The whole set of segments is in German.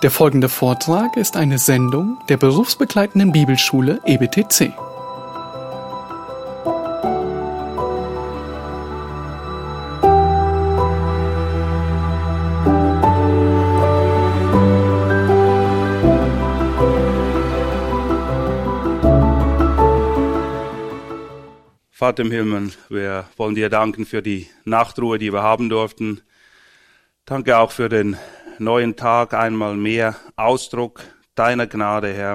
Der folgende Vortrag ist eine Sendung der berufsbegleitenden Bibelschule EBTC. Vater im Himmel, wir wollen dir danken für die Nachtruhe, die wir haben durften. Danke auch für den neuen Tag, einmal mehr Ausdruck deiner Gnade, Herr.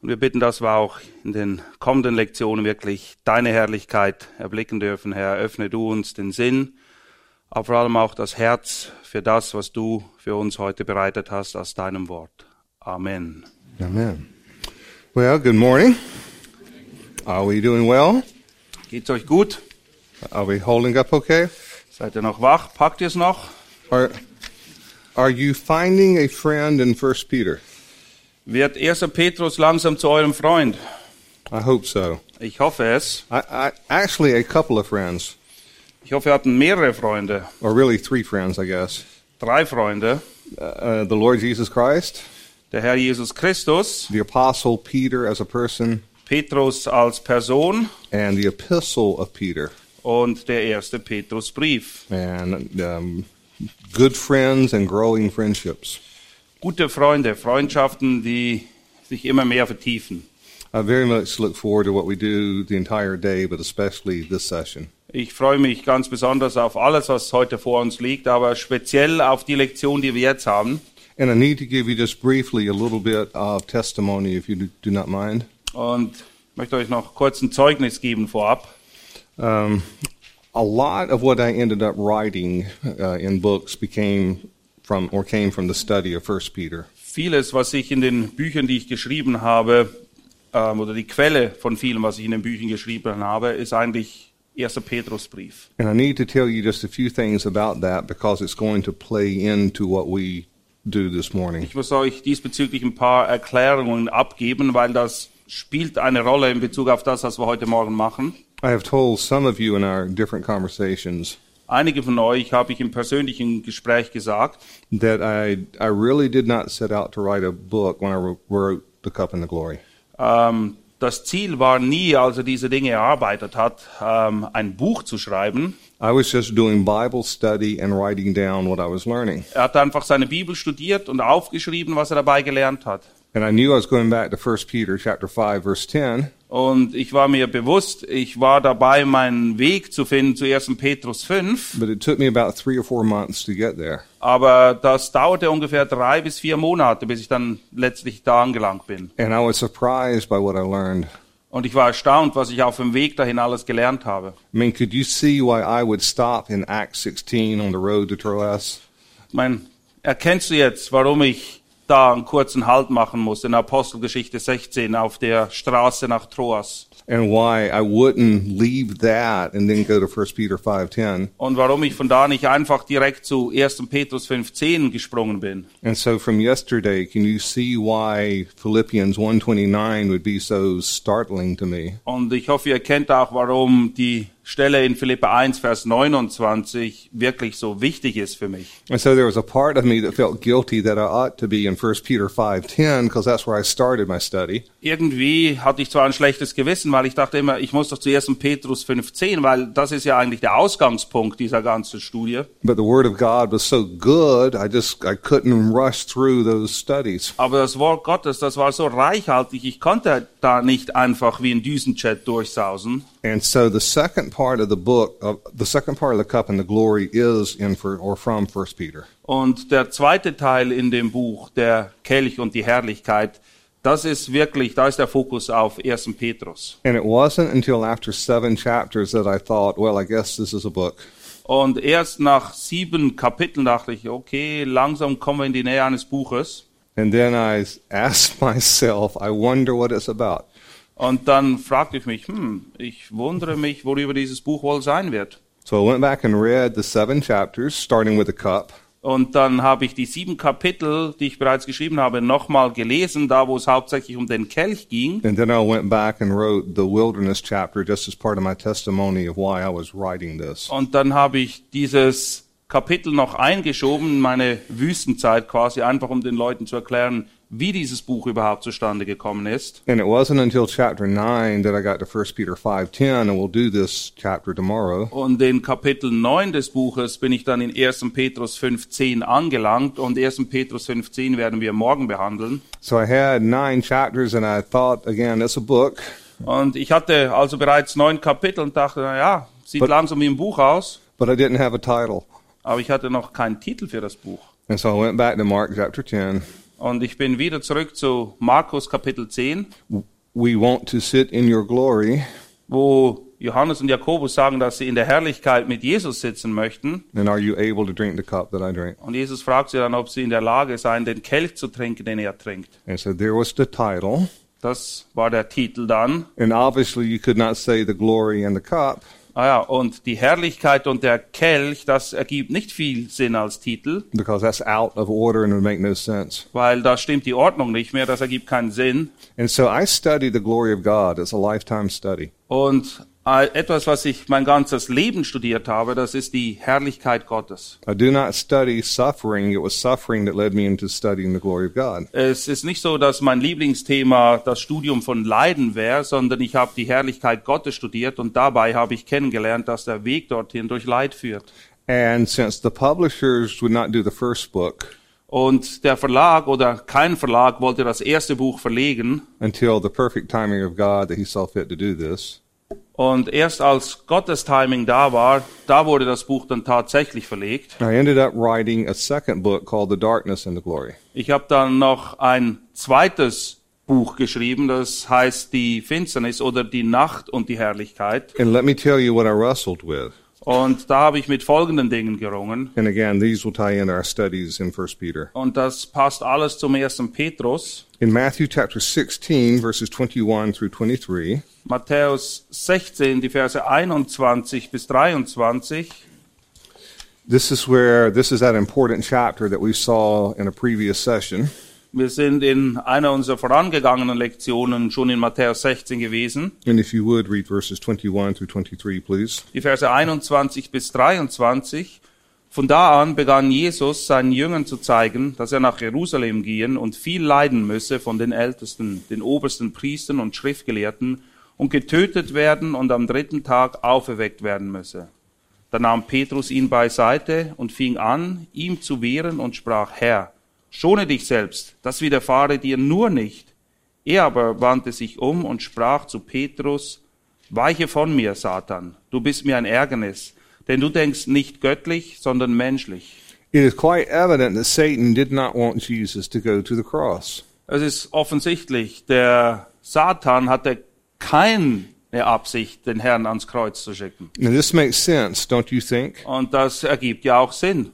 Und wir bitten, dass wir auch in den kommenden Lektionen wirklich deine Herrlichkeit erblicken dürfen, Herr. Öffne du uns den Sinn, aber vor allem auch das Herz für das, was du für uns heute bereitet hast aus deinem Wort. Amen. Amen. Well, good morning. Are we doing well? Geht's euch gut? Are we holding up okay? Seid ihr noch wach? Packt ihr es noch? Are, are you finding a friend in First Peter? Wird 1. Petrus langsam zu eurem Freund? I hope so. Ich hoffe es. I, I actually a couple of friends, Ich hoffe, ihr habt mehrere Freunde. or really three friends, I guess. Drei Freunde. Uh, the Lord Jesus Christ, Der Herr Jesus Christus, the Apostle Peter as a person, Petrus als Person and the Epistle of Peter. und der erste Petrusbrief. And um, good friends and growing friendships. Gute Freunde, Freundschaften, die sich immer mehr vertiefen. I very much look forward to what we do the entire day, but especially this session. Ich freue mich ganz besonders auf alles, was heute vor uns liegt, aber speziell auf die Lektion, die wir jetzt haben. And I need to give you just briefly a little bit of testimony, if you do, not mind. Und ich möchte euch noch kurz ein Zeugnis geben vorab. Um, a lot of what I ended up writing uh, in books became from or came from the study of First Peter. Vieles, was ich in den Büchern, die ich geschrieben habe, ähm, oder die Quelle von vielem, was ich in den Büchern geschrieben habe, ist eigentlich 1. Petrusbrief. And I need to tell you just a few things about that because it's going to play into what we do this morning. Ich muss euch diesbezüglich ein paar Erklärungen abgeben, weil das spielt eine Rolle in Bezug auf das, was wir heute Morgen machen. I have told some of you in our different conversations Einige von euch habe ich im persönlichen Gespräch gesagt, that I I really did not set out to write a book when I wrote- The Cup and the Glory. ähm, das Ziel war nie, als er diese Dinge erarbeitet hat, ähm, ein Buch zu schreiben. I was just doing Bible study and writing down what I was learning. Er hat einfach seine Bibel studiert und aufgeschrieben, was er dabei gelernt hat. And I knew I was going back to 1 Peter chapter 5 verse 10 Und ich war mir bewusst, ich war dabei, meinen Weg zu finden zu 1. Petrus 5, But it took me about three or four months to get there. aber das dauerte ungefähr drei bis vier Monate, bis ich dann letztlich da angelangt bin. And I was surprised by what I learned. Und ich war erstaunt, was ich auf dem Weg dahin alles gelernt habe. I mean, could you see why I would stop in Acts 16 on the road to Troas? Ich meine, erkennst du jetzt, warum ich da einen kurzen Halt machen muss in Apostelgeschichte 16 auf der Straße nach Troas? And why I wouldn't leave that and then go to 1 Peter 5:10. Und warum ich von da nicht einfach direkt zu 1. Petrus 15 gesprungen bin? And so from yesterday, can you see why Philippians 1:29 would be so startling to me? Und ich hoffe, ihr kennt auch, warum die Stelle in Philippa 1, Vers 29 wirklich so wichtig ist für mich. And so there was a part of me that felt guilty that I ought to be in 1 Peter 5:10 because that's where I started my study. Irgendwie hatte ich zwar ein schlechtes Gewissen, weil ich dachte immer, ich muss doch zu 1. Petrus 15, weil das ist ja eigentlich der Ausgangspunkt dieser ganzen Studie. But the Word of God was so good, I just I couldn't rush through those studies. Aber das Wort Gottes, das war so reichhaltig, ich konnte da nicht einfach wie ein Düsenjet durchsausen. And so the second part of the book, of the second part of the cup and the glory, is in for or from First Peter. Und der zweite Teil in dem Buch, der Kelch und die Herrlichkeit, das ist wirklich, da ist der Fokus auf 1. Petrus. And it wasn't until after seven chapters that I thought, well, I guess this is a book. Und erst nach sieben Kapiteln dachte ich, okay, langsam kommen wir in die Nähe eines Buches. And then I asked myself, I wonder what it's about. Und dann fragte ich mich, hm, ich wundere mich, worüber dieses Buch wohl sein wird. So I went back and read the seven chapters, starting with the cup. Und dann habe ich die sieben Kapitel, die ich bereits geschrieben habe, nochmal gelesen, da wo es hauptsächlich um den Kelch ging. And then I went back and wrote the wilderness chapter just as part of my testimony of why I was writing this. Und dann habe ich dieses Kapitel noch eingeschoben, meine Wüstenzeit quasi, einfach um den Leuten zu erklären, wie dieses Buch überhaupt zustande gekommen ist. And it wasn't until chapter 9 that I got to 1 Peter 5:10 and we'll do this chapter tomorrow. Und in Kapitel 9 des Buches bin ich dann in 1. Petrus 5.10 angelangt und 1. Petrus 5.10 werden wir morgen behandeln. So I had nine chapters and I thought again, it's a book, Und ich hatte also bereits neun Kapitel und dachte, na ja, sieht But- langsam wie ein Buch aus, but I didn't have a title. aber ich hatte noch keinen Titel für das Buch. And so I went back to Mark chapter 10. Und ich bin wieder zurück zu Markus Kapitel 10, We want to sit in your glory, wo Johannes und Jakobus sagen, dass sie in der Herrlichkeit mit Jesus sitzen möchten. Und Jesus fragt sie dann, ob sie in der Lage seien, den Kelch zu trinken, den er trinkt. And so there was the title. Das war der Titel dann. And obviously you could not say the glory and the cup Ah ja, und die Herrlichkeit und der Kelch, das ergibt nicht viel Sinn als Titel, because that's out of order and would make no sense. weil da stimmt die Ordnung nicht mehr, das ergibt keinen Sinn. And so I study the glory of God. It's a lifetime study. Und etwas, was ich mein ganzes Leben studiert habe, das ist die Herrlichkeit Gottes. I do not study suffering. It was suffering that led me into studying the glory of God. Es ist nicht so, dass mein Lieblingsthema das Studium von Leiden wäre, sondern ich habe die Herrlichkeit Gottes studiert und dabei habe ich kennengelernt, dass der Weg dorthin durch Leid führt. And since the publishers would not do the first book Und der Verlag oder kein Verlag wollte das erste Buch verlegen, until the perfect timing of God that he saw fit to do this, Und erst als Gottes Timing da war, da wurde das Buch dann tatsächlich verlegt. I ended up writing a second book called The Darkness and the Glory. Ich habe dann noch ein zweites Buch geschrieben, das heißt die Finsternis oder die Nacht und die Herrlichkeit. And let me tell you what I wrestled with. Und da habe ich mit folgenden Dingen gerungen. And again, these will tie into our studies in 1 Peter. Und das passt alles zum ersten Petrus. In Matthew chapter 16, verses 21 through 23, Matthäus 16, die Verse 21 bis 23. this is where this is that important chapter that we saw in a previous session. Wir sind in einer unserer vorangegangenen Lektionen schon in Matthäus 16 gewesen. And if you would read verses 21 through 23, please. die Verse 21 bis 23. Von da an begann Jesus seinen Jüngern zu zeigen, dass er nach Jerusalem gehen und viel leiden müsse von den Ältesten, den obersten Priestern und Schriftgelehrten und getötet werden und am dritten Tag auferweckt werden müsse. Da nahm Petrus ihn beiseite und fing an, ihm zu wehren und sprach, Herr, schone dich selbst, das widerfahre dir nur nicht. Er aber wandte sich um und sprach zu Petrus, Weiche von mir, Satan, du bist mir ein Ärgernis, denn du denkst nicht göttlich, sondern menschlich. It is quite evident that Satan did not want Jesus to go to the cross. Es ist offensichtlich, der Satan hatte keine Absicht, den Herrn ans Kreuz zu schicken. And this makes sense, don't you think? Und das ergibt ja auch Sinn.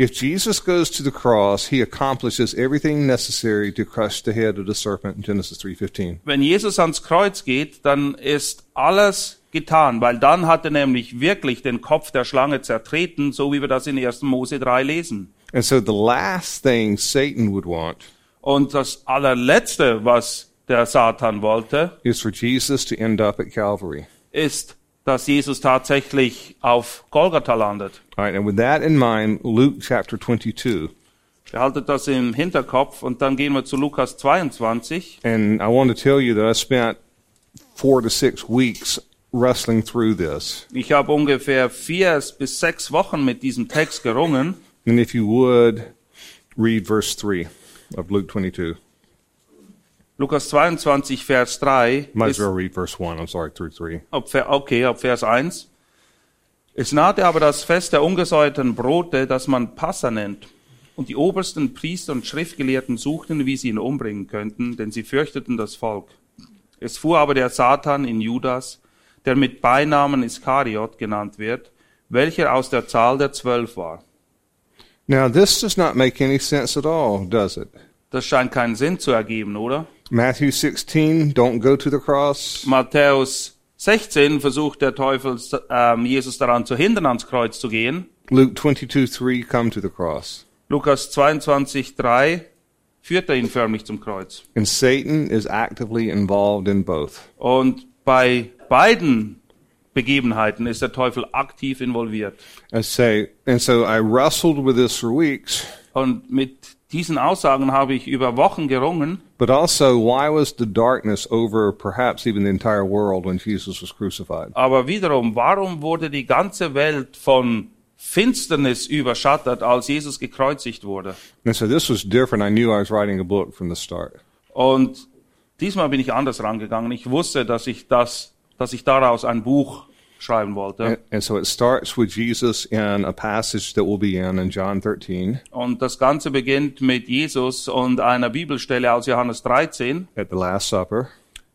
If Jesus goes to the cross, he accomplishes everything necessary to crush the head of the serpent in Genesis 3:15. Wenn Jesus ans Kreuz geht, dann ist alles getan, weil dann hat er nämlich wirklich den Kopf der Schlange zertreten, so wie wir das in 1. Mose 3 lesen. And so the last thing Satan would want Und das allerletzte, was der Satan wollte, is for Jesus to end up at Calvary. ist, dass Jesus tatsächlich auf Golgatha landet. All right, and with that in mind, Luke chapter 22. Behaltet das im Hinterkopf und dann gehen wir zu Lukas 22. And I want to tell you that I spent four to six weeks wrestling through this. Ich habe ungefähr vier bis sechs Wochen mit diesem Text gerungen. And if you would, read verse 3 of Luke 22. Lukas 22, Vers 3. Might as well read verse 1. I'm sorry, through 3. Ab, Ver- okay, ab Vers 1. Es nahte aber das Fest der ungesäuerten Brote, das man Passa nennt. Und die obersten Priester und Schriftgelehrten suchten, wie sie ihn umbringen könnten, denn sie fürchteten das Volk. Es fuhr aber der Satan in Judas, der mit Beinamen Iskariot genannt wird, welcher aus der Zahl der Zwölf war. Now, this does not make any sense at all, does it? Das scheint keinen Sinn zu ergeben, oder? Matthew 16, don't go to the cross. Matthäus 16 versucht der Teufel, ähm, Jesus daran zu hindern, ans Kreuz zu gehen. Luke 22, 3, come to the cross. Lukas 22, 3 führt er ihn förmlich zum Kreuz. And Satan is actively involved in both. Und bei beiden Begebenheiten ist der Teufel aktiv involviert. And say, and so I wrestled with this for weeks. Und mit diesen Aussagen habe ich über Wochen gerungen. But also, why was the darkness over perhaps even the entire world when Jesus was crucified? Aber wiederum, warum wurde die ganze Welt von Finsternis überschattet, als Jesus gekreuzigt wurde? And so this was different. I knew I was writing a book from the start. Und diesmal bin ich anders rangegangen. Ich wusste, dass ich das, dass ich daraus ein Buch schreiben wollte. And, and so it starts with Jesus in a passage that we'll be in in John 13 Und das Ganze beginnt mit Jesus und einer Bibelstelle aus Johannes 13, at the Last Supper.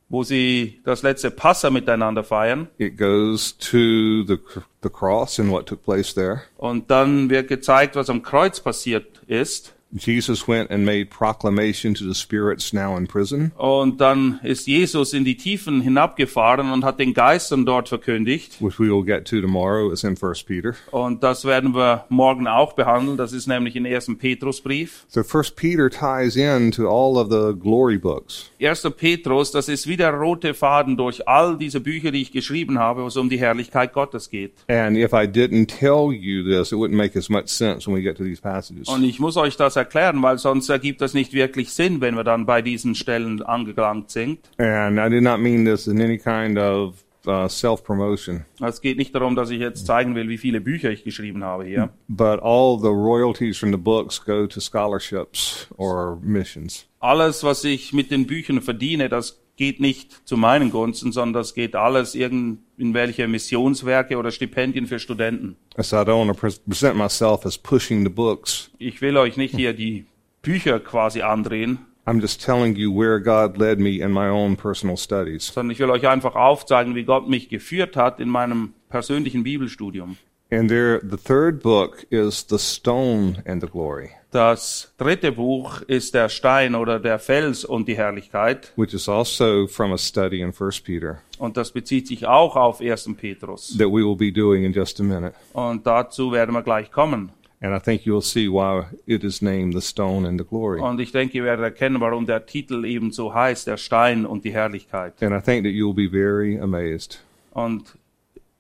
wo sie das letzte Passa miteinander feiern. It goes to the, the cross and what took place there. Und dann wird gezeigt, was am Kreuz passiert ist. Jesus went and made proclamation to the spirits now in prison. Und dann ist Jesus in die Tiefen hinabgefahren und hat den Geistern dort verkündigt. which we will get to tomorrow. It's in First Peter. Und das werden wir morgen auch behandeln. Das ist nämlich im ersten Petrusbrief. So First Peter ties into all of the glory books. Erster Petrus, das ist wie der rote Faden durch all diese Bücher, die ich geschrieben habe, wo es um die Herrlichkeit Gottes geht. And if I didn't tell you this, it wouldn't make as much sense when we get to these passages. Und ich muss euch das erklären, weil sonst ergibt das nicht wirklich Sinn, wenn wir dann bei diesen Stellen angelangt sind. And I did not mean this in any kind of uh, self-promotion, Es geht nicht darum, dass ich jetzt zeigen will, wie viele Bücher ich geschrieben habe hier. but all the royalties from the books go to scholarships or missions. Alles, was ich mit den Büchern verdiene, das geht nicht zu meinen Gunsten, sondern das geht alles irgend in welche Missionswerke oder Stipendien für Studenten. So I don't want to pre- present myself as pushing the books. Ich will euch nicht hier die Bücher quasi andrehen, I'm just telling you where God led me in my own personal studies. sondern ich will euch einfach aufzeigen, wie Gott mich geführt hat in meinem persönlichen Bibelstudium. And there, the third book is the stone and the glory. Das dritte Buch ist der Stein oder der Fels und die Herrlichkeit. which is also from a study in First Peter Und das bezieht sich auch auf 1. Petrus. that we will be doing in just a minute. Und dazu werden wir gleich kommen. And I think you'll see why it is named the stone and the glory. Und ich denke, ihr werdet erkennen, warum der Titel eben so heißt, der Stein und die Herrlichkeit. And I think that you'll be very amazed Und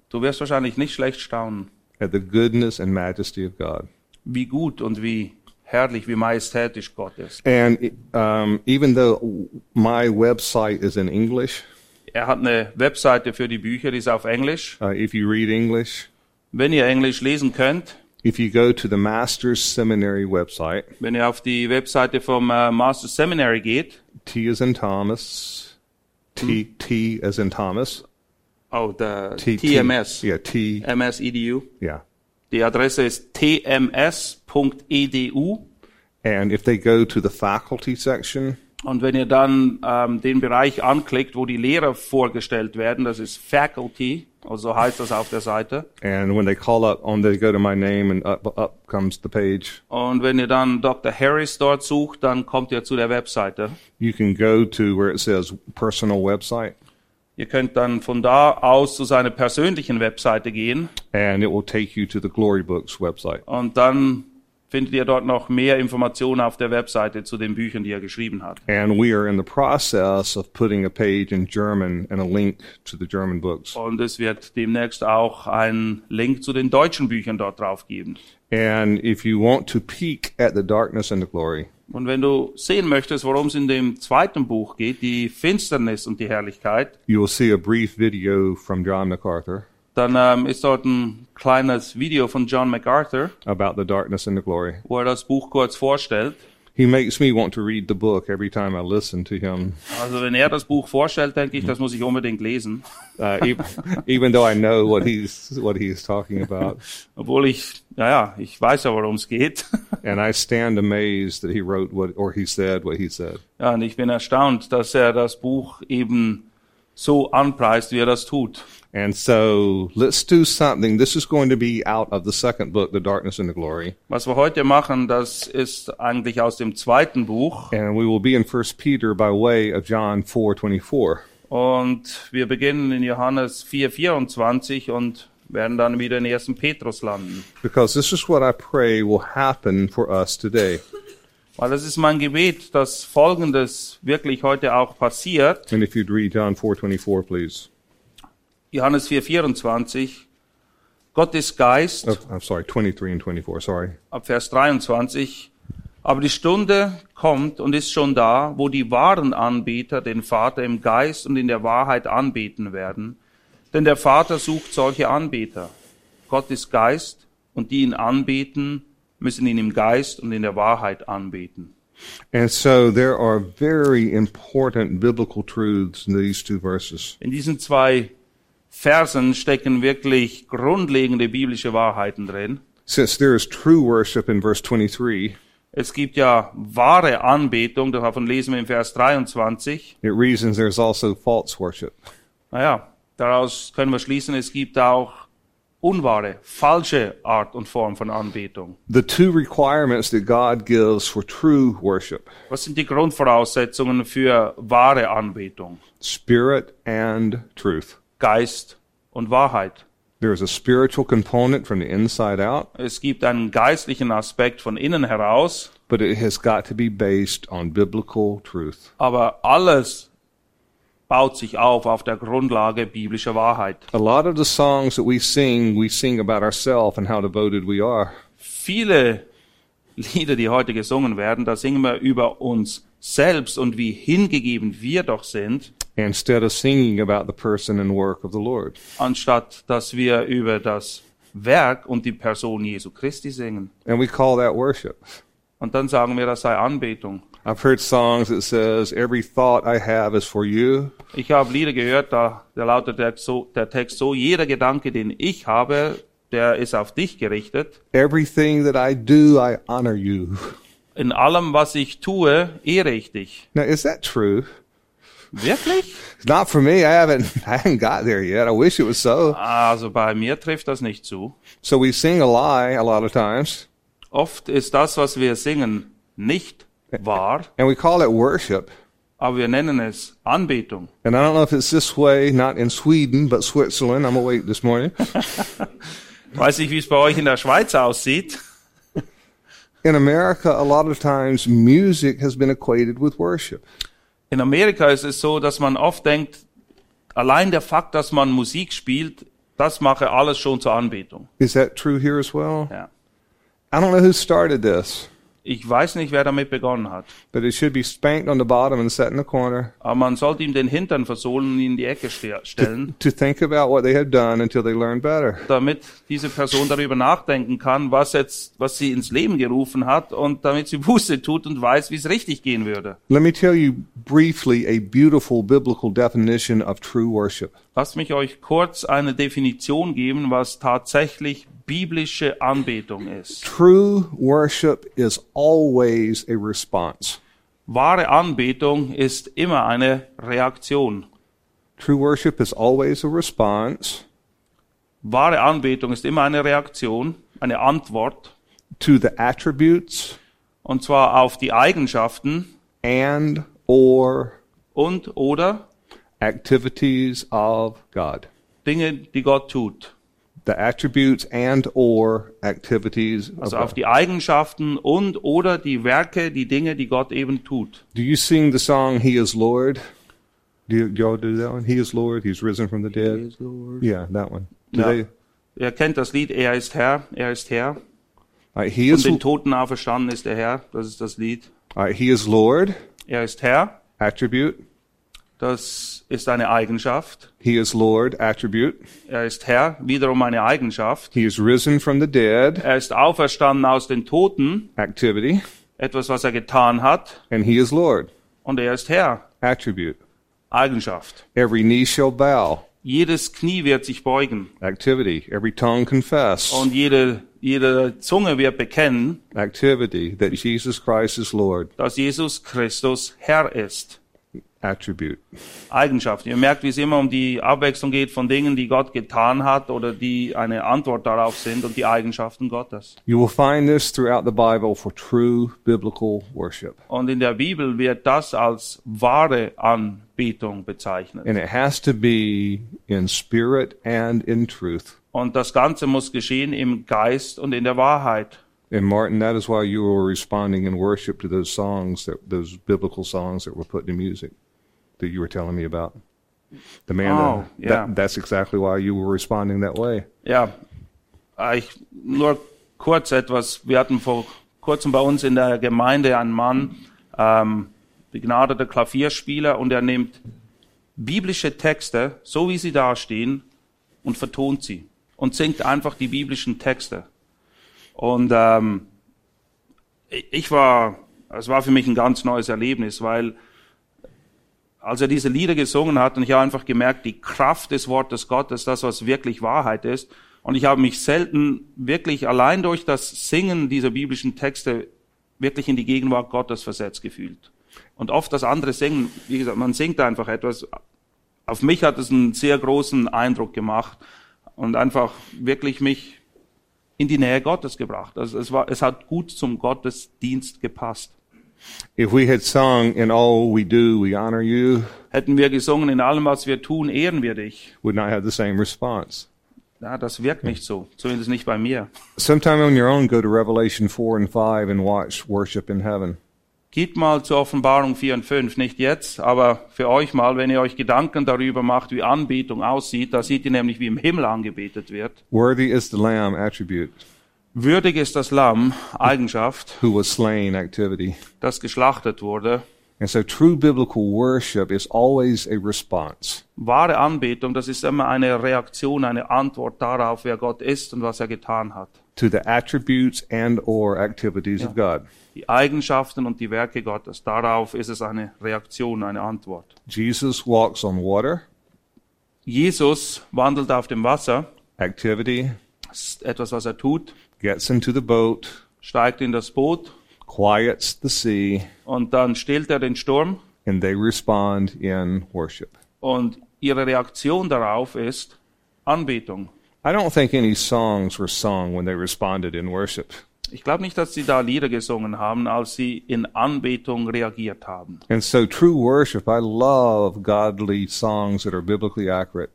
du wirst wahrscheinlich nicht schlecht staunen, at the goodness and majesty of God. wie gut und wie herrlich, wie majestätisch Gott ist. And um, even though my website is in English, Er hat eine Webseite für die Bücher, die ist auf Englisch. uh, if you read English, Wenn ihr Englisch lesen könnt, if you go to the Master's Seminary website, wenn ihr auf die Webseite vom äh, Master Seminary geht, T as in Thomas, T T as in Thomas, oh, the T TMS, yeah, T, MS EDU. yeah. Die Adresse ist tms.edu. And if they go to the faculty section, Und wenn ihr dann ähm, den Bereich anklickt, wo die Lehrer vorgestellt werden, das ist Faculty, also heißt das auf der Seite. And when they call up on, they go to my name and up, up comes the page. Und wenn ihr dann Dr. Harris dort sucht, dann kommt ihr zu der Webseite. You can go to where it says personal website Ihr könnt dann von da aus zu seiner persönlichen Webseite gehen and it will take you to the Glory Books website. und dann findet ihr dort noch mehr Informationen auf der Webseite zu den Büchern, die er geschrieben hat. And we are in the process of putting a page in German and a link to the German books. Und es wird demnächst auch einen Link zu den deutschen Büchern dort drauf geben. And if you want to peek at the darkness and the glory, Und wenn du sehen möchtest, worum es in dem zweiten Buch geht, die Finsternis und die Herrlichkeit, you will see a brief video from John MacArthur dann ähm, ist dort ein kleines Video von John MacArthur, about the darkness and the glory. wo er das Buch kurz vorstellt. He makes me want to read the book every time I listen to him, Also wenn er das Buch vorstellt, denke ich, das muss ich unbedingt lesen. uh, even, even though I know what he's what he's talking about. Obwohl ich, naja, ich weiß ja, worum es geht. And I stand amazed that he wrote what, or he said what he said. Ja, und ich bin erstaunt, dass er das Buch eben so anpreist, wie er das tut. And so let's do something. This is going to be out of the second book, The Darkness and the Glory. Was wir heute machen, das ist eigentlich aus dem zweiten Buch. And we will be in First Peter by way of John 4:24. Und wir beginnen in Johannes 4,24 und werden dann wieder in 1. Petrus landen. Because this is what I pray will happen for us today. Weil das ist mein Gebet, dass Folgendes wirklich heute auch passiert. And if you'd read John 4:24, please. Johannes 4,24. Gott ist Geist, Oh, I'm sorry, 23 and 24, sorry. ab Vers 23. Aber die Stunde kommt und ist schon da, wo die wahren Anbeter den Vater im Geist und in der Wahrheit anbeten werden. Denn der Vater sucht solche Anbeter. Gott ist Geist und die ihn anbeten, müssen ihn im Geist und in der Wahrheit anbeten. And so there are very important biblical truths in these two verses. In diesen zwei Versen stecken wirklich grundlegende biblische Wahrheiten drin. Since there is true worship in verse 23, Es gibt ja wahre Anbetung, davon lesen wir im Vers 23. it reasons there's also false worship. Naja, daraus können wir schließen, es gibt auch unwahre, falsche Art und Form von Anbetung. The two requirements that God gives for true worship Was sind die Grundvoraussetzungen für wahre Anbetung? spirit and truth. Geist und Wahrheit. There's a spiritual component from the inside out, Es gibt einen geistlichen Aspekt von innen heraus, but it has got to be based on biblical truth. aber alles baut sich auf auf der Grundlage biblischer Wahrheit. A lot of the songs that we sing, we sing about ourselves and how devoted we are. Viele Lieder, die heute gesungen werden, da singen wir über uns selbst und wie hingegeben wir doch sind, instead of singing about the person and work of the Lord. anstatt dass wir über das Werk und die Person Jesu Christi singen. And we call that worship. Und dann sagen wir, das sei Anbetung. I've heard songs that says every thought I have is for you. Ich habe Lieder gehört, da, da lautet der, so, der Text so, jeder Gedanke, den ich habe, der ist auf dich gerichtet. Everything that I do, I honor you. In allem, was ich tue, ehre ich dich. Now, is that true? Wirklich? Not for me. I haven't I haven't got there yet. I wish it was so. Also bei mir trifft das nicht zu. So we sing a lie a lot of times, Oft ist das, was wir singen, nicht wahr, and we call it worship. aber wir nennen es Anbetung. And I don't know if it's this way, not in Sweden, but Switzerland. I'm awake this morning. Weiß nicht, wie es bei euch in der Schweiz aussieht. In America, a lot of times music has been equated with worship. In Amerika ist es so, dass man oft denkt, allein der Fakt, dass man Musik spielt, das mache alles schon zur Anbetung. Is that true here as well? Ja. I don't know who started this, Ich weiß nicht, wer damit begonnen hat. but it should be spanked on the bottom and set in the corner Aber man sollte ihm den Hintern versohlen und ihn in die Ecke ste- stellen, to think about what they have done until they learn better. damit diese Person darüber nachdenken kann, was jetzt, was sie ins Leben gerufen hat und damit sie Buße tut und weiß, wie es richtig gehen würde. Let me tell you briefly a beautiful biblical definition of true worship. Lasst mich euch kurz eine Definition geben, was tatsächlich biblische Anbetung ist. True worship is always a response. Wahre Anbetung ist immer eine Reaktion. True worship is always a response Wahre Anbetung ist immer eine Reaktion, eine Antwort, to the attributes und zwar auf die Eigenschaften and or und oder activities of God. Dinge, die Gott tut. The attributes and or activities of Also auf die Eigenschaften und oder die Werke, die Dinge, die Gott eben tut. Do you sing the song "He is Lord"? Do, you, do y'all do that one? He is Lord. He's risen from the dead. Yeah, that one. Do Ja. they- Ihr kennt das Lied, er ist Herr, er ist Herr. all right, he Von is. den Toten auferstanden ist der Herr, das ist das Lied. all right, he is Lord. Er ist Herr, Attribute. das ist eine Eigenschaft. He is Lord. Attribute. Er ist Herr, wiederum eine Eigenschaft. He is risen from the dead. Er ist auferstanden aus den Toten, Activity. etwas, was er getan hat. And he is Lord. Und er ist Herr, Attribute. Eigenschaft. Every knee shall bow. Jedes Knie wird sich beugen Activity. Every tongue confess. und jede, jede Zunge wird bekennen, Activity. That Jesus Christ is Lord. dass Jesus Christus Herr ist. Attribute. Eigenschaft. Ihr merkt, wie es immer um die Abwechslung geht von Dingen, die Gott getan hat oder die eine Antwort darauf sind und die Eigenschaften Gottes. You will find this throughout the Bible for true biblical worship. Und in der Bibel wird das als wahre Anbetung bezeichnet. And it has to be in spirit and in truth. Und das Ganze muss geschehen im Geist und in der Wahrheit. And Martin, that is why you were responding in worship to those songs, that those biblical songs that were put to music that you were telling me about. Amanda, Oh, yeah. that, that's exactly why you were responding that way. Ja, äh, ich, nur kurz etwas. Wir hatten vor kurzem bei uns in der Gemeinde einen Mann, ähm, begnadeter Klavierspieler, und er nimmt biblische Texte, so wie sie da stehen, und vertont sie und singt einfach die biblischen Texte. Und ähm, ich war, es war für mich ein ganz neues Erlebnis, weil als er diese Lieder gesungen hat und ich habe einfach gemerkt, die Kraft des Wortes Gottes, das, was wirklich Wahrheit ist. Und ich habe mich selten wirklich allein durch das Singen dieser biblischen Texte wirklich in die Gegenwart Gottes versetzt gefühlt. Und oft das andere Singen, wie gesagt, man singt einfach etwas. Auf mich hat es einen sehr großen Eindruck gemacht und einfach wirklich mich in die Nähe Gottes gebracht. Also es war, es hat gut zum Gottesdienst gepasst. If we had sung, In all we do, we honor you, Hätten wir gesungen, in allem, was wir tun, ehren wir dich. would not have the same response. Ja, das wirkt nicht so. Zumindest nicht bei mir. Sometime on your own, go to Revelation 4 and 5 and watch worship in heaven. Geht mal zur Offenbarung 4 und 5, nicht jetzt, aber für euch mal, wenn ihr euch Gedanken darüber macht, wie Anbetung aussieht, da seht ihr nämlich, wie im Himmel angebetet wird. Worthy is the Lamb attribute Würdig ist das Lamm, Eigenschaft, who was slain activity. das geschlachtet wurde. And so true biblical worship is always a response. Wahre Anbetung, das ist immer eine Reaktion, eine Antwort darauf, wer Gott ist und was er getan hat. to the attributes and or activities of God. Die Eigenschaften und die Werke Gottes, darauf ist es eine Reaktion, eine Antwort. Jesus walks on water, Jesus wandelt auf dem Wasser, activity, etwas, was er tut, gets into the boat, steigt in das Boot quiets the sea, und dann stillt er den Sturm and they respond in worship. und ihre Reaktion darauf ist Anbetung. I don't think any songs were sung when they responded in worship. Ich glaube nicht, dass sie da Lieder gesungen haben, als sie in Anbetung reagiert haben. And so true worship, I love godly songs that are biblically accurate.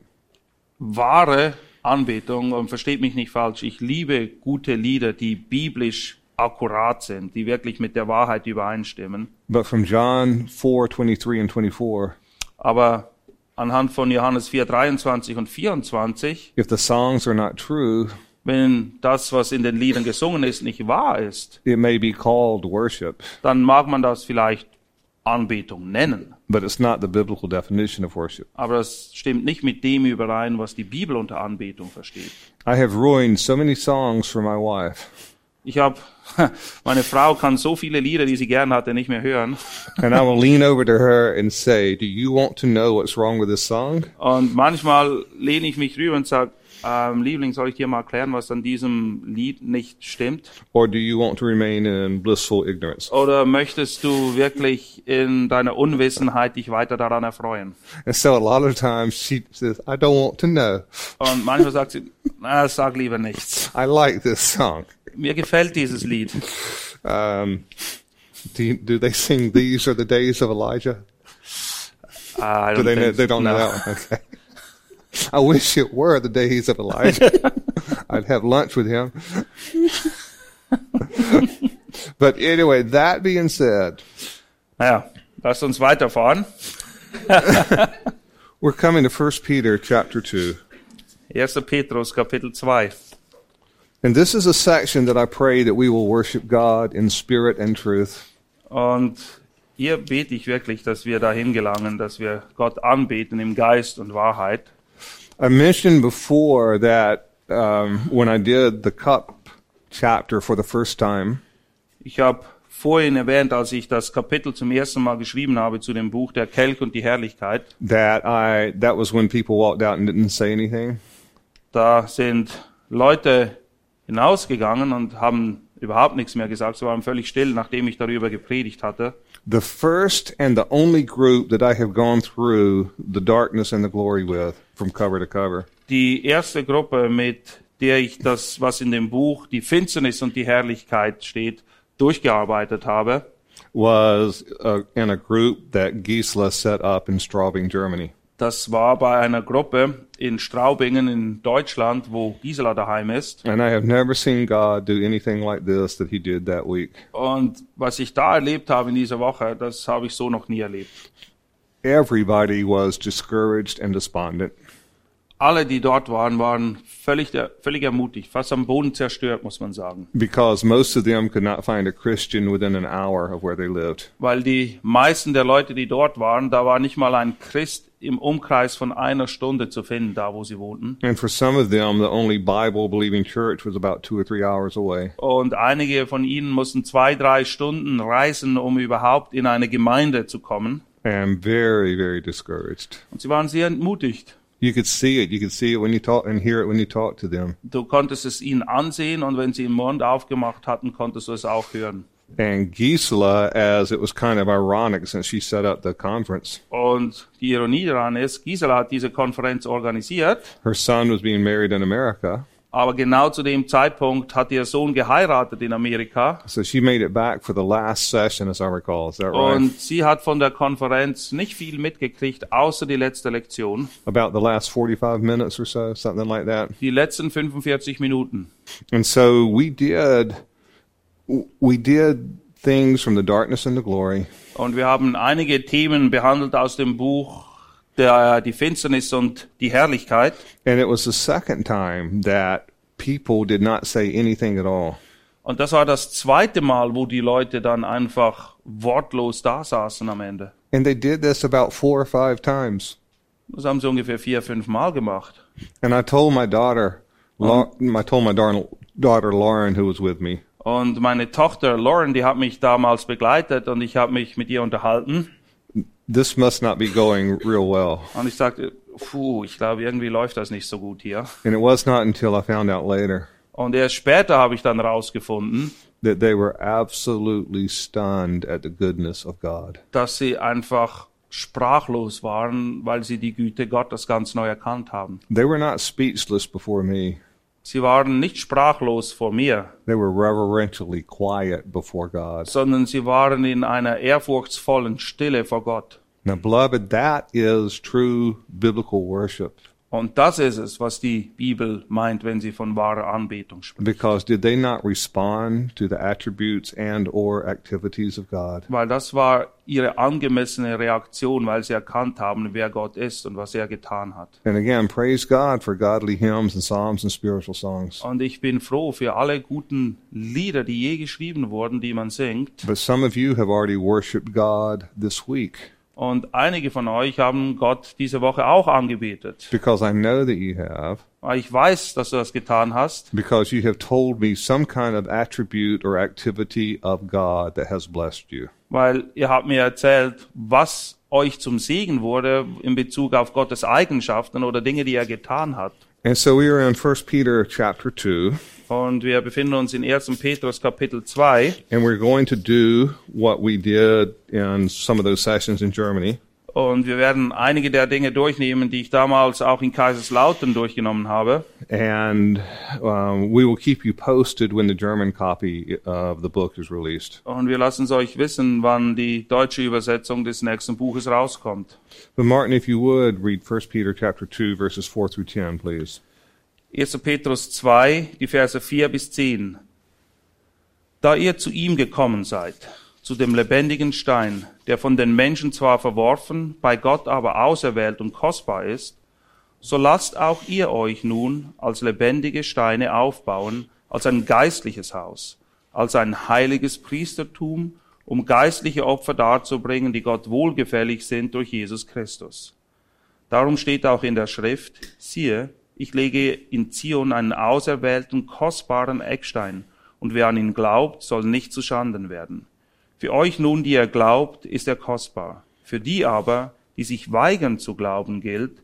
Wahre Anbetung, und versteht mich nicht falsch, ich liebe gute Lieder, die biblisch akkurat sind, die wirklich mit der Wahrheit übereinstimmen. But from John 4, 23 and 24, Aber anhand von Johannes 4, 23 und 24, if the songs are not true, wenn das, was in den Liedern gesungen ist, nicht wahr ist, it may be called worship, dann mag man das vielleicht Anbetung nennen. but it's not the biblical definition of worship. Aber das stimmt nicht mit dem überein, was die Bibel unter Anbetung versteht. I have ruined so many songs for my wife. Ich habe, meine Frau kann so viele Lieder, die sie gern hatte, nicht mehr hören. And I will lean over to her and say, Do you want to know what's wrong with this song? Und manchmal lehne ich mich rüber und sage, ähm, Liebling, soll ich dir mal erklären, was an diesem Lied nicht stimmt? Or do you want to remain in blissful ignorance? Oder möchtest du wirklich in deiner Unwissenheit dich weiter daran erfreuen? And so a lot of times she says, I don't want to know. Und manchmal sagt sie, na, sag lieber nichts. I like this song. Mir gefällt dieses Lied. Um, do, you, do they sing These Are the Days of Elijah? I Do don't they know, think- they don't know no. that one? Okay. I wish it were the days of Elijah. I'd have lunch with him. but anyway, that being said, Naja, lasst uns weiterfahren. we're coming to 1 Peter chapter 2. 1. Petrus, Kapitel 2. And this is a section that I pray that we will worship God in spirit and truth. Und hier bete ich wirklich, dass wir dahin gelangen, dass wir Gott anbeten im Geist und Wahrheit. I mentioned before that um, when I did the cup chapter for the first time, Ich habe vorhin erwähnt, als ich das Kapitel zum ersten Mal geschrieben habe zu dem Buch Der Kelch und die Herrlichkeit, that I that was when people walked out and didn't say anything. da sind Leute hinausgegangen und haben überhaupt nichts mehr gesagt. Sie waren völlig still, nachdem ich darüber gepredigt hatte. The first and the only group that I have gone through the darkness and the glory with from cover to cover. Die erste Gruppe, mit der ich das, was in dem Buch die Finsternis und die Herrlichkeit steht, durchgearbeitet habe, was uh, in a group that Gisela set up in Straubing, Germany. Das war bei einer Gruppe in Straubingen in Deutschland, wo Gisela daheim ist. And I have never seen God do anything like this that He did that week. Und was ich da erlebt habe in dieser Woche, das habe ich so noch nie erlebt. everybody was discouraged and despondent. Alle, die dort waren, waren völlig, völlig ermutigt, fast am Boden zerstört, muss man sagen. because most of them could not find a Christian within an hour of where they lived. Weil die meisten der Leute, die dort waren, da war nicht mal ein Christ im Umkreis von einer Stunde zu finden, da wo sie wohnten. And for some of them, the only Bible believing church was about two or three hours away. Und einige von ihnen mussten zwei, drei Stunden reisen, um überhaupt in eine Gemeinde zu kommen. And very, very discouraged. Und sie waren sehr entmutigt. You could see it. You could see it when you talk and hear it when you talk to them. Du konntest es ihnen ansehen und wenn sie den Mund aufgemacht hatten, konntest du es auch hören. And Gisela, as it was kind of ironic since she set up the conference, Und die Ironie daran ist, Gisela hat diese Konferenz organisiert, her son was being married in America. aber genau zu dem Zeitpunkt hat ihr Sohn geheiratet in Amerika. So she made it back for the last session, as I recall. Is that right? Und sie hat von der Konferenz nicht viel mitgekriegt, außer die letzte Lektion. About the last 45 minutes or so, something like that. Die letzten 45 Minuten. And so we did, we did things from the darkness into glory. Und wir haben einige Themen behandelt aus dem Buch der, die Finsternis und die Herrlichkeit. And it was the second time that people did not say anything at all. Und das war das zweite Mal, wo die Leute dann einfach wortlos da saßen am Ende. And they did this about four or five times. Das haben sie ungefähr vier, fünf Mal gemacht. And I told my daughter, Lau- I told my daughter Lauren, who was with me, Und meine Tochter Lauren, die hat mich damals begleitet und ich habe mich mit ihr unterhalten. this must not be going real well. Und ich sagte, puh, ich glaube, irgendwie läuft das nicht so gut hier. And it was not until I found out later Und erst später habe ich dann rausgefunden, that they were absolutely stunned at the goodness of God. dass sie einfach sprachlos waren, weil sie die Güte Gottes ganz neu erkannt haben. They were not speechless before me. Sie waren nicht sprachlos vor mir, They were reverentially quiet before God. sondern sie waren in einer ehrfurchtsvollen Stille vor Gott. Now, beloved, that is true biblical worship. Und das ist es, was die Bibel meint, wenn sie von wahrer Anbetung spricht. Because did they not respond to the attributes and or activities of God? Weil das war ihre angemessene Reaktion, weil sie erkannt haben, wer Gott ist und was er getan hat. And again, praise God for godly hymns and psalms and spiritual songs. Und ich bin froh für alle guten Lieder, die je geschrieben wurden, die man singt. But some of you have already worshiped God this week Und einige von euch haben Gott diese Woche auch angebetet. because I know that you have, Weil ich weiß, dass du das getan hast, because you have told me some kind of attribute or activity of God that has blessed you. weil ihr habt mir erzählt, was euch zum Segen wurde in Bezug auf Gottes Eigenschaften oder Dinge, die er getan hat. And so we are in 1 Peter chapter 2, Und wir befinden uns in 1. Petrus Kapitel 2 and we're going to do what we did in some of those sessions in Germany. Und wir werden einige der Dinge durchnehmen, die ich damals auch in Kaiserslautern durchgenommen habe. And um, we will keep you posted when the German copy of the book is released. Und wir lassen es euch wissen, wann die deutsche Übersetzung des nächsten Buches rauskommt. But Martin, if you would read 1 Peter chapter 2, verses 4 through 10, please. 1. Petrus 2, die Verse 4 bis 10. Da ihr zu ihm gekommen seid, zu dem lebendigen Stein, der von den Menschen zwar verworfen, bei Gott aber auserwählt und kostbar ist, so lasst auch ihr euch nun als lebendige Steine aufbauen, als ein geistliches Haus, als ein heiliges Priestertum, um geistliche Opfer darzubringen, die Gott wohlgefällig sind durch Jesus Christus. Darum steht auch in der Schrift, siehe, ich lege in Zion einen auserwählten, kostbaren Eckstein, und wer an ihn glaubt, soll nicht zu Schanden werden. Für euch nun, die ihr glaubt, ist er kostbar. Für die aber, die sich weigern zu glauben, gilt,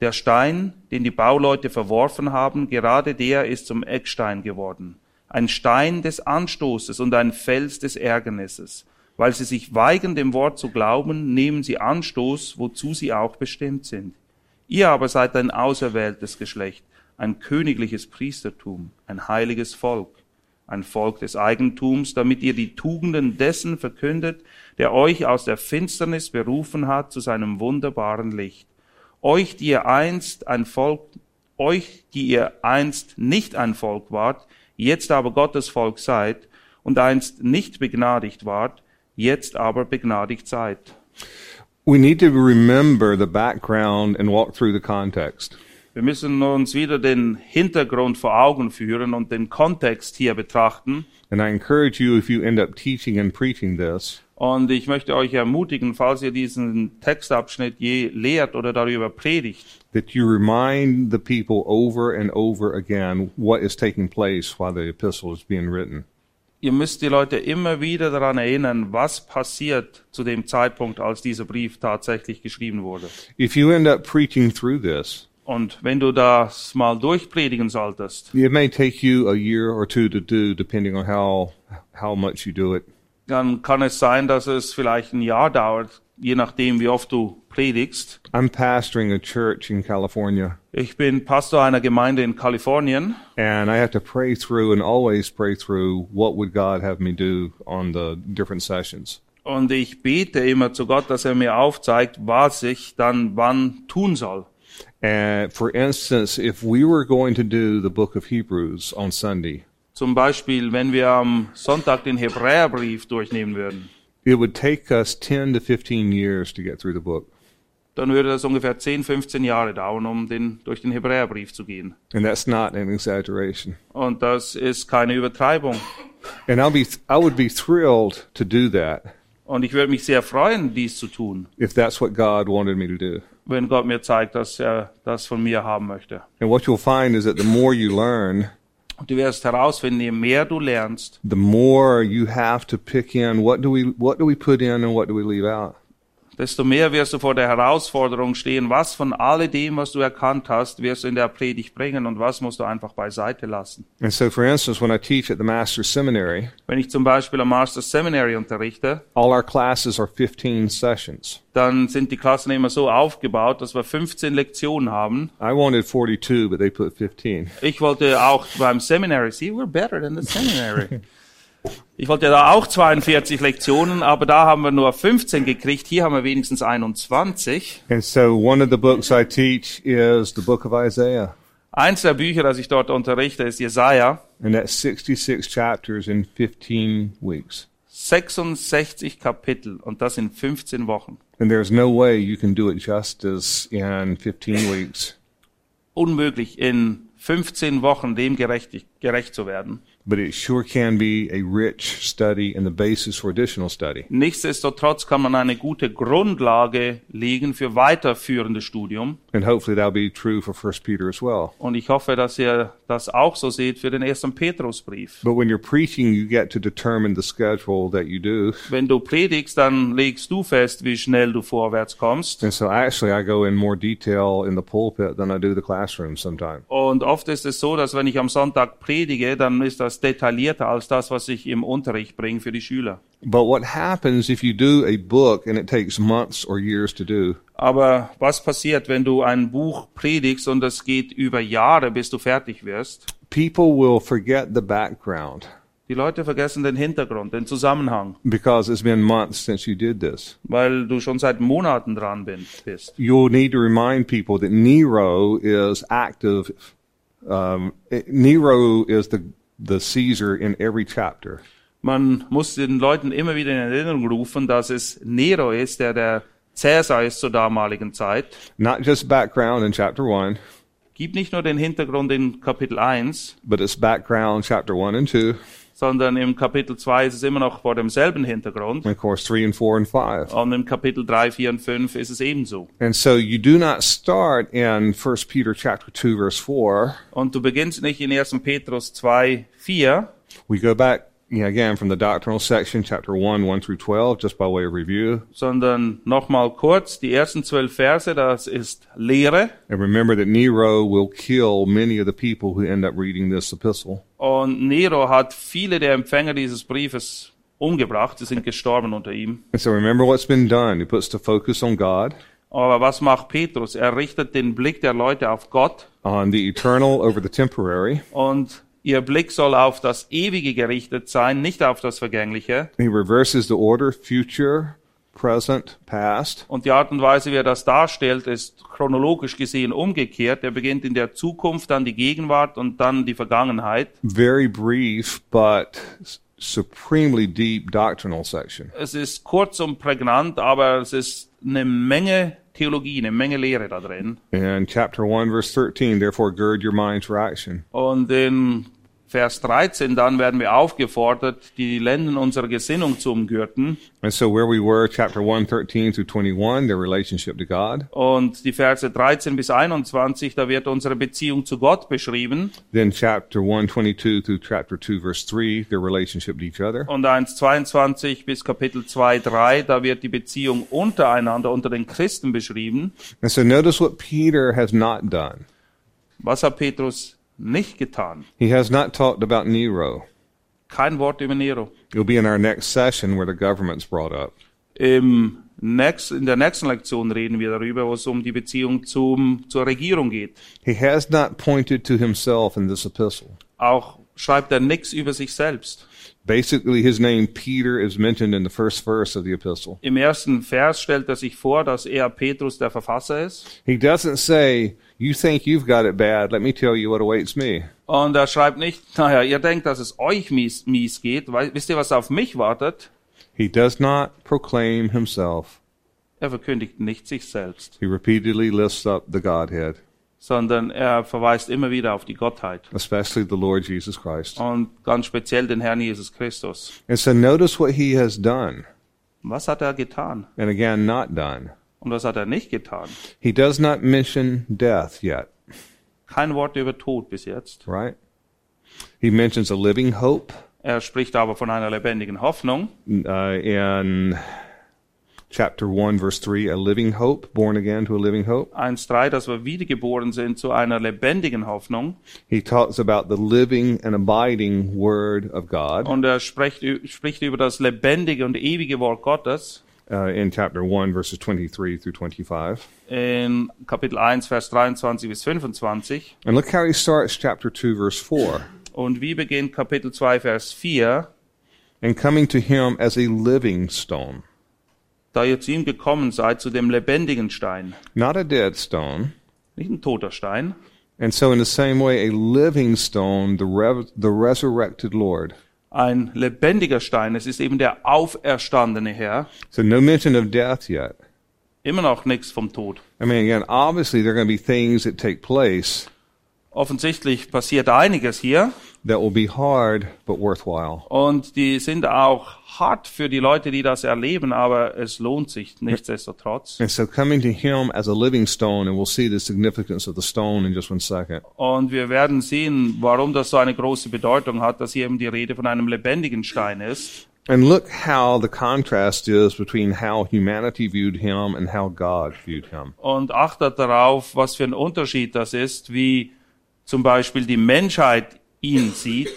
der Stein, den die Bauleute verworfen haben, gerade der ist zum Eckstein geworden. Ein Stein des Anstoßes und ein Fels des Ärgernisses. Weil sie sich weigern, dem Wort zu glauben, nehmen sie Anstoß, wozu sie auch bestimmt sind. Ihr aber seid ein auserwähltes Geschlecht, ein königliches Priestertum, ein heiliges Volk, ein Volk des Eigentums, damit ihr die Tugenden dessen verkündet, der euch aus der Finsternis berufen hat zu seinem wunderbaren Licht. Euch, die ihr einst ein Volk, euch, die ihr einst nicht ein Volk wart, jetzt aber Gottes Volk seid und einst nicht begnadigt wart, jetzt aber begnadigt seid. we need to remember the background and walk through the context. Wir müssen uns wieder den Hintergrund vor Augen führen und den Kontext hier betrachten. And I encourage you, if you end up teaching and preaching this, Und ich möchte euch ermutigen, falls ihr diesen Textabschnitt je lehrt oder darüber predigt, that you remind the people over and over again what is taking place while the epistle is being written. ihr müsst die Leute immer wieder daran erinnern, was passiert zu dem Zeitpunkt, als dieser Brief tatsächlich geschrieben wurde. If you end up preaching through this, Und wenn du das mal durchpredigen solltest, it may take you a year or two to do, depending on how how much you do it. dann kann es sein, dass es vielleicht ein Jahr dauert, je nachdem, wie oft du predigst. I'm pastoring a church in California, Ich bin Pastor einer Gemeinde in Kalifornien and I have to pray through and always pray through what would God have me do on the different sessions. und ich bete immer zu Gott, dass er mir aufzeigt, was ich dann wann tun soll. And for instance, if we were going to do the book of Hebrews on Sunday, Zum Beispiel, wenn wir am Sonntag den Hebräerbrief durchnehmen würden, it would take us 10 to 15 years to get through the book. dann würde das ungefähr 10, 15 Jahre dauern, um den, durch den Hebräerbrief zu gehen. And that's not an exaggeration. Und das ist keine Übertreibung. And I'll be, I would be thrilled to do that Und ich würde mich sehr freuen, dies zu tun, if that's what God wanted me to do. wenn Gott mir zeigt, dass er das von mir haben möchte. And what you'll find is that the more you learn, Und du wirst herausfinden, je mehr du lernst, the more you have to pick in what do we, what do we put in and what do we leave out? Desto mehr wirst du vor der Herausforderung stehen, was von alledem, was du erkannt hast, wirst du in der Predigt bringen und was musst du einfach beiseite lassen. And so, for instance, when I teach at the Master's Seminary, Wenn ich zum Beispiel am Master Seminary unterrichte, all our classes are 15 sessions. dann sind die Klassen immer so aufgebaut, dass wir 15 Lektionen haben. I wanted 42, but they put 15. Ich wollte auch beim Seminary, see, we're better than the Seminary. Ich wollte da auch 42 Lektionen, aber da haben wir nur 15 gekriegt. Hier haben wir wenigstens 21. And so, one of the books I teach is the book of Isaiah. Eins der Bücher, das ich dort unterrichte, ist Jesaja. And that's 66 chapters in 15 weeks. 66 Kapitel und das in 15 Wochen. And there's no way you can do it justice in 15 weeks. Unmöglich, in 15 Wochen dem gerecht, gerecht zu werden. But it sure can be a rich study and the basis for additional study. Nichtsdestotrotz kann man eine gute Grundlage legen für weiterführendes Studium. And hopefully that'll be true for 1 Peter as well. Und ich hoffe, dass ihr das auch so seht für den ersten Petrusbrief. But when you're preaching, you get to determine the schedule that you do. Wenn du predigst, dann legst du fest, wie schnell du vorwärts kommst. And so actually I go in more detail in the pulpit than I do the classroom sometimes. Und oft ist es so, dass wenn ich am Sonntag predige, dann ist das detaillierter als das, was ich im Unterricht bringe für die Schüler. But what happens if you do a book and it takes months or years to do? Aber was passiert, wenn du ein Buch predigst und es geht über Jahre, bis du fertig wirst? People will forget the background Die Leute vergessen den Hintergrund, den Zusammenhang, because it's been months since you did this. weil du schon seit Monaten dran bist. You'll need to remind people that Nero is active. Um, Nero is the the Caesar in every chapter. Man muss den Leuten immer wieder in Erinnerung rufen, dass es Nero ist, der der Cäsar ist zur damaligen Zeit. Not just background in chapter one, Gib nicht nur den Hintergrund in Kapitel 1, but it's background chapter one and two, sondern im Kapitel 2 ist es immer noch vor demselben Hintergrund. and of course three and four and five. Und im Kapitel 3, 4 und 5 ist es ebenso. And so you do not start in First Peter chapter two verse four. Und du beginnst nicht in 1. Petrus 2, 4, We go back you know, again from the doctrinal section, chapter one, one through twelve, just by way of review. sondern nochmal kurz, die ersten zwölf Verse, das ist Lehre. And remember that Nero will kill many of the people who end up reading this epistle. Und Nero hat viele der Empfänger dieses Briefes umgebracht, sie sind gestorben unter ihm. And so remember what's been done. He puts the focus on God, Aber was macht Petrus? Er richtet den Blick der Leute auf Gott on the eternal over the temporary. und ihr Blick soll auf das Ewige gerichtet sein, nicht auf das Vergängliche. He reverses the order, future, present, past. Und die Art und Weise, wie er das darstellt, ist chronologisch gesehen umgekehrt. Er beginnt in der Zukunft, dann die Gegenwart und dann die Vergangenheit. Very brief, but supremely deep doctrinal section. Es ist kurz und prägnant, aber es ist eine Menge Theologie, eine Menge Lehre da drin. In chapter 1, verse 13, therefore gird your minds for action. Und in Vers 13 dann werden wir aufgefordert, die Lenden unserer Gesinnung zu umgürten. And so where we were, chapter 1, 13 through 21, their relationship to God. Und die Verse 13 bis 21, da wird unsere Beziehung zu Gott beschrieben. Then chapter 1, 22 through chapter 2, verse 3, their relationship to each other. Und 1, 22 bis Kapitel 2, 3, da wird die Beziehung untereinander, unter den Christen beschrieben. And so notice what Peter has not done. Was hat Petrus nicht getan? He has not talked about Nero. Kein Wort über Nero. It'll be in our next session where the government's brought up. Im nächst, in der nächsten Lektion reden wir darüber, wo es um die Beziehung zum, zur Regierung geht. He has not pointed to himself in this epistle. Auch schreibt er nichts über sich selbst. Basically, his name Peter is mentioned in the first verse of the epistle. Im ersten Vers stellt er sich vor, dass er Petrus der Verfasser ist. He doesn't say, You think you've got it bad. Let me tell you what awaits me. Und er schreibt nicht, naja, ihr denkt, dass es euch mies, mies geht. Weil, wisst ihr, was auf mich wartet? He does not proclaim himself. Er verkündigt nicht sich selbst, He repeatedly lifts up the Godhead, sondern er verweist immer wieder auf die Gottheit. especially the Lord Jesus Christ. Und ganz speziell den Herrn Jesus Christus. And so notice what he has done, Was hat er getan? and again, not done. Und was hat er nicht getan? He does not mention death yet, Kein Wort über Tod bis jetzt. right? He mentions a living hope Er spricht aber von einer lebendigen Hoffnung. uh, in chapter 1, verse 3, a living hope, born again to a living hope. 1.3, dass wir wiedergeboren sind zu einer lebendigen Hoffnung. He talks about the living and abiding Word of God Und er spricht, spricht über das lebendige und ewige Wort Gottes uh, in chapter 1, verses 23 through 25. in Kapitel 1, Vers 23 bis 25. And look how he starts chapter 2, verse 4. Und wie beginnt Kapitel 2, Vers 4? And coming to him as a living stone, Da ihr zu ihm gekommen seid, zu dem lebendigen Stein. not a dead stone. Nicht ein toter Stein. And so, in the same way, a living stone, the, re- the resurrected Lord. Ein lebendiger Stein. Es ist eben der auferstandene Herr. So, no mention of death yet. Immer noch nichts vom Tod. I mean, again, obviously, there are going to be things that take place Offensichtlich passiert einiges hier. that will be hard but worthwhile. Und die sind auch hart für die Leute, die das erleben, aber es lohnt sich nichtsdestotrotz. And so, coming to him as a living stone, and we'll see the significance of the stone in just one second. Und wir werden sehen, warum das so eine große Bedeutung hat, dass hier eben die Rede von einem lebendigen Stein ist. And look how the contrast is between how humanity viewed him and how God viewed him. Und achtet darauf, was für ein Unterschied das ist, wie zum Beispiel die Menschheit ihn sieht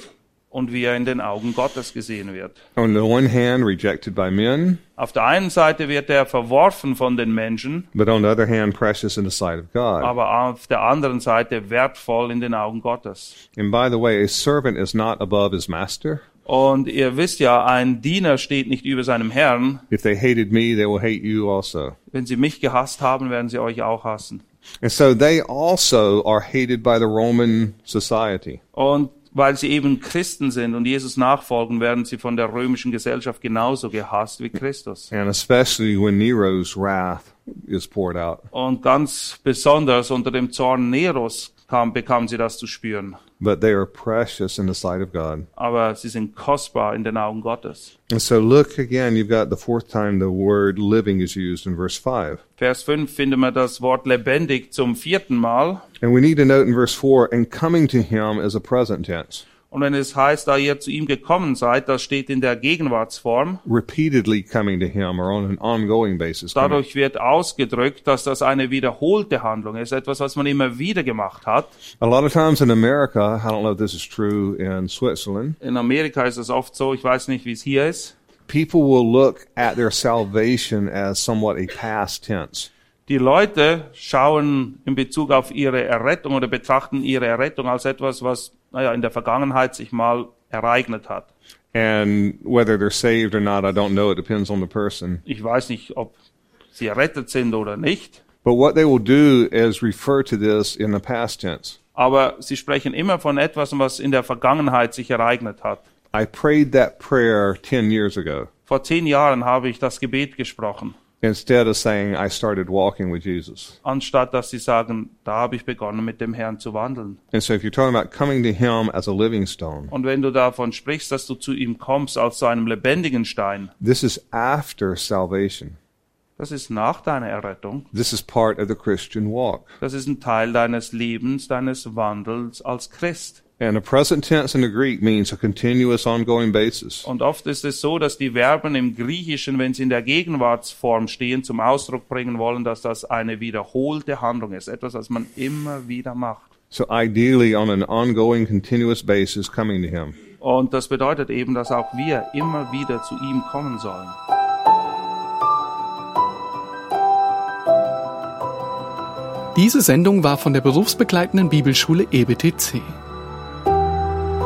und wie er in den Augen Gottes gesehen wird. On the one hand, rejected by men, Auf der einen Seite wird er verworfen von den Menschen, but on the other hand, precious in the sight of God. aber auf der anderen Seite wertvoll in den Augen Gottes. And by the way, a servant is not above his master. Und ihr wisst ja, ein Diener steht nicht über seinem Herrn. If they hated me, they will hate you also. Wenn sie mich gehasst haben, werden sie euch auch hassen. And so they also are hated by the Roman society. Und weil sie eben Christen sind und Jesus nachfolgen, werden sie von der römischen Gesellschaft genauso gehasst wie Christus. And especially when Nero's wrath is poured out. Und ganz besonders unter dem Zorn Neros kam, bekamen sie das zu spüren. But they are precious in the sight of God. Aber sie sind kostbar in den Augen Gottes. And so look again, you've got the fourth time the word living is used in verse 5. Vers 5 finden wir das Wort lebendig zum vierten Mal. And we need to note in verse 4, and coming to him is a present tense. Und wenn es heißt, da ihr zu ihm gekommen seid, das steht in der Gegenwartsform. Repeatedly coming to him or on an ongoing basis. Dadurch wird ausgedrückt, dass das eine wiederholte Handlung ist, etwas, was man immer wieder gemacht hat. A lot of times in America, I don't know if this is true in Switzerland, In Amerika ist es oft so, ich weiß nicht, wie es hier ist. people will look at their salvation as somewhat a past tense. Die Leute schauen in Bezug auf ihre Errettung oder betrachten ihre Errettung als etwas, was naja, in der Vergangenheit sich mal ereignet hat. And whether they're saved or not, I don't know. It depends on the person. Ich weiß nicht, ob sie errettet sind oder nicht, But what they will do is refer to this in the past tense. aber sie sprechen immer von etwas, was in der Vergangenheit sich ereignet hat. I prayed that prayer 10 years ago Vor zehn Jahren habe ich das Gebet gesprochen, instead of saying I started walking with Jesus. anstatt dass sie sagen, da habe ich begonnen mit dem Herrn zu wandeln. And so if you're talking about coming to Him as a living stone, Und wenn du davon sprichst, dass du zu ihm kommst als zu einem lebendigen Stein, this is after salvation. das ist nach deiner Errettung. This is part of the Christian walk. Das ist ein Teil deines Lebens, deines Wandels als Christ. And the present tense in the Greek means a continuous, ongoing basis. Und oft ist es so, dass die Verben im Griechischen, wenn sie in der Gegenwartsform stehen, zum Ausdruck bringen wollen, dass das eine wiederholte Handlung ist, etwas, was man immer wieder macht. So ideally, on an ongoing, continuous basis, coming to Him. Und das bedeutet eben, dass auch wir immer wieder zu ihm kommen sollen. Diese Sendung war von der berufsbegleitenden Bibelschule EBTC.